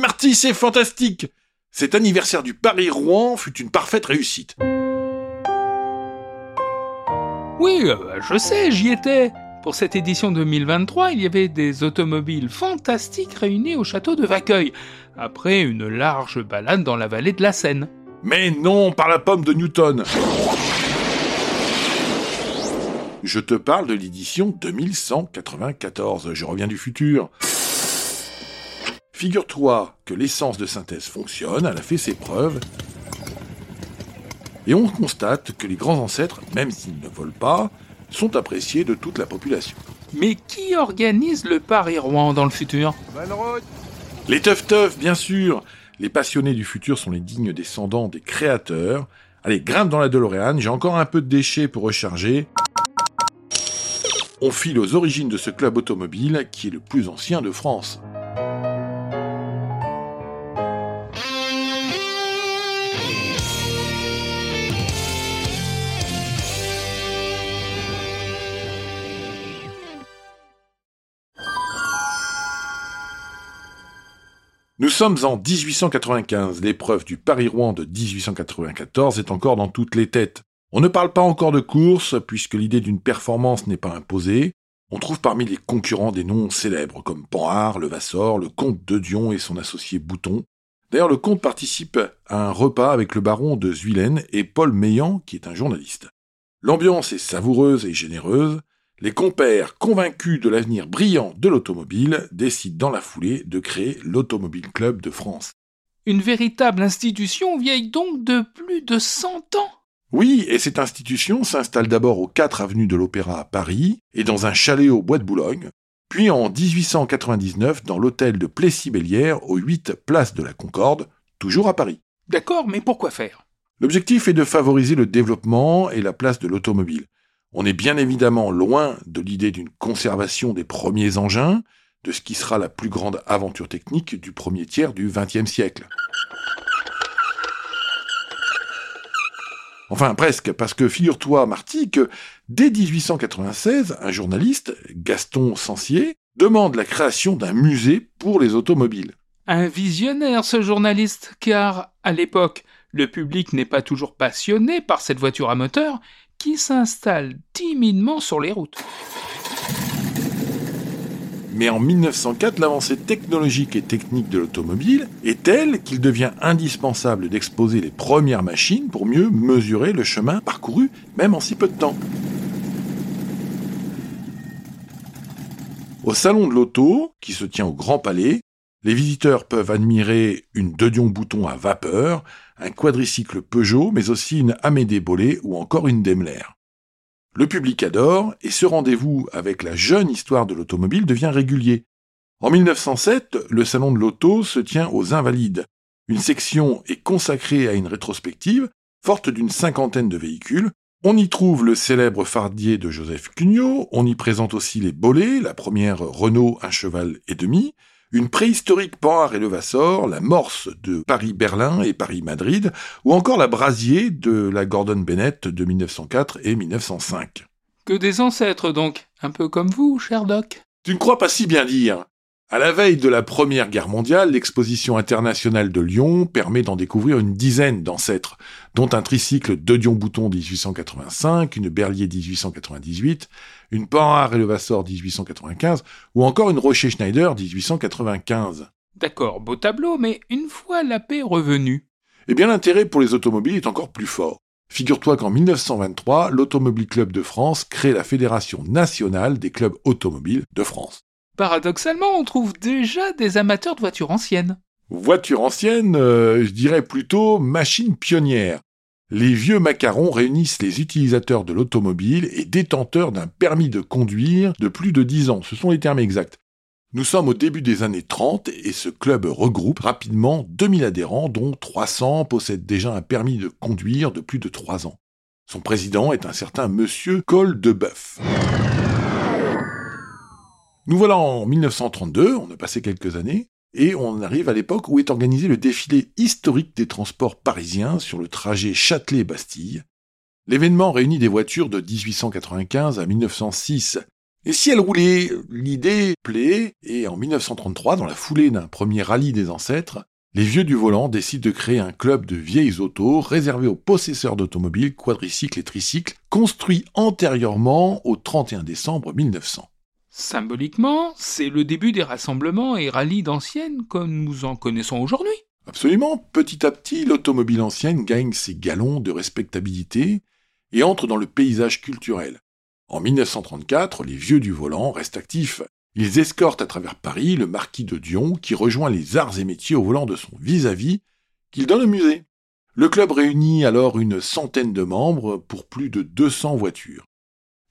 Marty, c'est fantastique Cet anniversaire du Paris-Rouen fut une parfaite réussite. Oui, euh, je sais, j'y étais. Pour cette édition 2023, il y avait des automobiles fantastiques réunies au château de Vaqueuil, après une large balade dans la vallée de la Seine. Mais non, par la pomme de Newton Je te parle de l'édition 2194, je reviens du futur. Figure-toi que l'essence de synthèse fonctionne, elle a fait ses preuves, et on constate que les grands ancêtres, même s'ils ne volent pas, sont appréciés de toute la population. Mais qui organise le Paris-Rouen dans le futur? Les teuf teuf, bien sûr Les passionnés du futur sont les dignes descendants des créateurs. Allez, grimpe dans la DeLorean, j'ai encore un peu de déchets pour recharger. On file aux origines de ce club automobile qui est le plus ancien de France. Nous sommes en 1895. L'épreuve du Paris-Rouen de 1894 est encore dans toutes les têtes. On ne parle pas encore de course, puisque l'idée d'une performance n'est pas imposée. On trouve parmi les concurrents des noms célèbres comme Panhard, Levasseur, le comte de Dion et son associé Bouton. D'ailleurs, le comte participe à un repas avec le baron de Zuilen et Paul Meillan, qui est un journaliste. L'ambiance est savoureuse et généreuse, les compères, convaincus de l'avenir brillant de l'automobile, décident dans la foulée de créer l'Automobile Club de France. Une véritable institution vieille donc de plus de 100 ans Oui, et cette institution s'installe d'abord aux 4 avenues de l'Opéra à Paris et dans un chalet au Bois de Boulogne, puis en 1899 dans l'hôtel de Plessis-Bélière aux 8 places de la Concorde, toujours à Paris. D'accord, mais pourquoi faire? L'objectif est de favoriser le développement et la place de l'automobile. On est bien évidemment loin de l'idée d'une conservation des premiers engins, de ce qui sera la plus grande aventure technique du premier tiers du XXe siècle. Enfin, presque, parce que figure-toi, Marty, que dès 1896, un journaliste, Gaston Sancier, demande la création d'un musée pour les automobiles. Un visionnaire, ce journaliste, car, à l'époque, le public n'est pas toujours passionné par cette voiture à moteur qui s'installe timidement sur les routes. Mais en 1904, l'avancée technologique et technique de l'automobile est telle qu'il devient indispensable d'exposer les premières machines pour mieux mesurer le chemin parcouru, même en si peu de temps. Au salon de l'auto, qui se tient au Grand Palais, les visiteurs peuvent admirer une De Dion Bouton à vapeur, un quadricycle Peugeot, mais aussi une Amédée Bollé ou encore une Daimler. Le public adore et ce rendez-vous avec la jeune histoire de l'automobile devient régulier. En 1907, le salon de l'auto se tient aux Invalides. Une section est consacrée à une rétrospective forte d'une cinquantaine de véhicules. On y trouve le célèbre fardier de Joseph Cugnot, on y présente aussi les Bollé, la première Renault un cheval et demi, une préhistorique Panhard et Levassor, la Morse de Paris-Berlin et Paris-Madrid, ou encore la Brasier de la Gordon Bennett de 1904 et 1905. Que des ancêtres donc, un peu comme vous, cher Doc. Tu ne crois pas si bien dire à la veille de la Première Guerre mondiale, l'exposition internationale de Lyon permet d'en découvrir une dizaine d'ancêtres, dont un tricycle de Dion-Bouton 1885, une Berlier 1898, une Panhard et Levasseur 1895, ou encore une Rocher-Schneider 1895. D'accord, beau tableau, mais une fois la paix revenue. Eh bien, l'intérêt pour les automobiles est encore plus fort. Figure-toi qu'en 1923, l'Automobile Club de France crée la Fédération nationale des clubs automobiles de France. Paradoxalement, on trouve déjà des amateurs de voitures anciennes. Voitures anciennes, euh, je dirais plutôt machines pionnières. Les vieux macarons réunissent les utilisateurs de l'automobile et détenteurs d'un permis de conduire de plus de 10 ans. Ce sont les termes exacts. Nous sommes au début des années 30 et ce club regroupe rapidement 2000 adhérents dont 300 possèdent déjà un permis de conduire de plus de 3 ans. Son président est un certain monsieur Col de Boeuf. Nous voilà en 1932, on a passé quelques années, et on arrive à l'époque où est organisé le défilé historique des transports parisiens sur le trajet Châtelet-Bastille. L'événement réunit des voitures de 1895 à 1906. Et si elle roulait, l'idée plaît, et en 1933, dans la foulée d'un premier rallye des ancêtres, les vieux du volant décident de créer un club de vieilles autos réservé aux possesseurs d'automobiles, quadricycles et tricycles, construit antérieurement au 31 décembre 1900. Symboliquement, c'est le début des rassemblements et rallyes d'anciennes comme nous en connaissons aujourd'hui. Absolument, petit à petit, l'automobile ancienne gagne ses galons de respectabilité et entre dans le paysage culturel. En 1934, les vieux du volant restent actifs. Ils escortent à travers Paris le marquis de Dion qui rejoint les arts et métiers au volant de son vis-à-vis qu'il donne au musée. Le club réunit alors une centaine de membres pour plus de 200 voitures.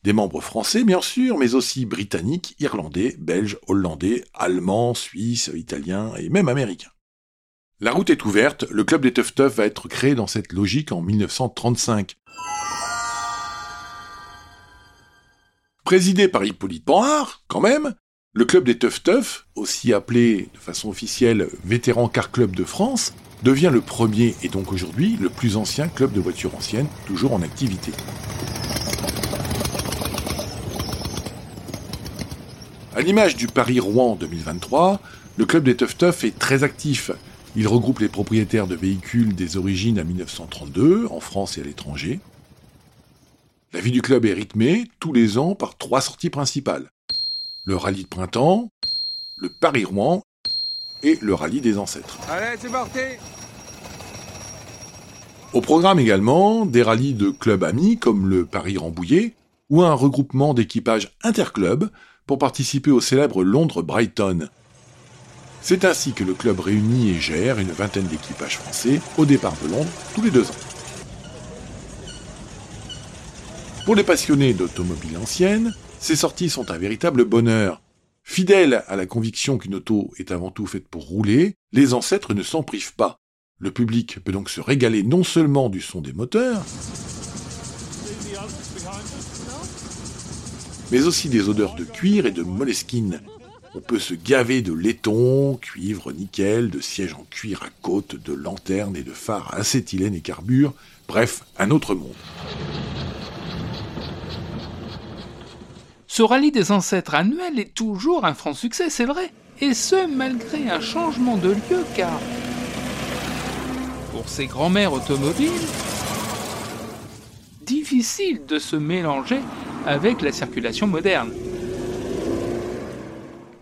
Des membres français, bien sûr, mais aussi britanniques, irlandais, belges, hollandais, allemands, suisses, italiens et même américains. La route est ouverte, le club des Tough Tough va être créé dans cette logique en 1935. Présidé par Hippolyte Panhard, quand même, le club des Tough Tough, aussi appelé de façon officielle Vétéran Car Club de France, devient le premier et donc aujourd'hui le plus ancien club de voitures anciennes toujours en activité. À l'image du Paris-Rouen 2023, le club des Tough Tough est très actif. Il regroupe les propriétaires de véhicules des origines à 1932, en France et à l'étranger. La vie du club est rythmée tous les ans par trois sorties principales. Le rallye de printemps, le Paris-Rouen et le rallye des ancêtres. Allez, c'est parti Au programme également des rallyes de clubs amis comme le Paris-Rambouillet ou un regroupement d'équipages interclubs pour participer au célèbre Londres-Brighton. C'est ainsi que le club réunit et gère une vingtaine d'équipages français au départ de Londres tous les deux ans. Pour les passionnés d'automobiles anciennes, ces sorties sont un véritable bonheur. Fidèles à la conviction qu'une auto est avant tout faite pour rouler, les ancêtres ne s'en privent pas. Le public peut donc se régaler non seulement du son des moteurs, mais aussi des odeurs de cuir et de moleskine. On peut se gaver de laiton, cuivre, nickel, de sièges en cuir à côte, de lanternes et de phares acétylène et carbure, bref, un autre monde. Ce rallye des ancêtres annuel est toujours un franc succès, c'est vrai. Et ce, malgré un changement de lieu, car pour ces grands-mères automobiles, difficile de se mélanger avec la circulation moderne.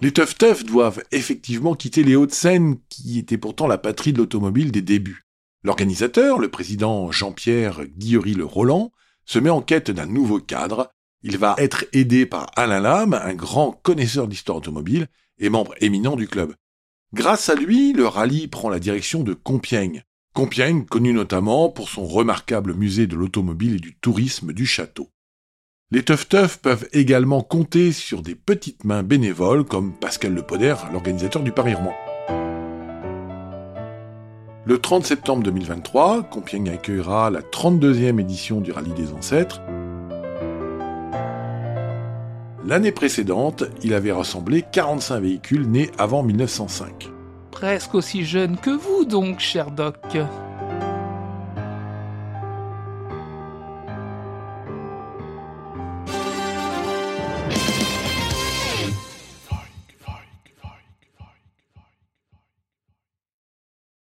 Les Tough doivent effectivement quitter les Hauts-de-Seine, qui étaient pourtant la patrie de l'automobile des débuts. L'organisateur, le président Jean-Pierre Guillery-Le Roland, se met en quête d'un nouveau cadre il va être aidé par Alain Lam, un grand connaisseur d'histoire automobile et membre éminent du club. Grâce à lui, le rallye prend la direction de Compiègne. Compiègne connu notamment pour son remarquable musée de l'automobile et du tourisme du château. Les Teuf Teuf peuvent également compter sur des petites mains bénévoles comme Pascal Le Poder, l'organisateur du Paris-Rouen. Le 30 septembre 2023, Compiègne accueillera la 32e édition du Rallye des Ancêtres L'année précédente, il avait rassemblé 45 véhicules nés avant 1905. Presque aussi jeune que vous donc, cher Doc.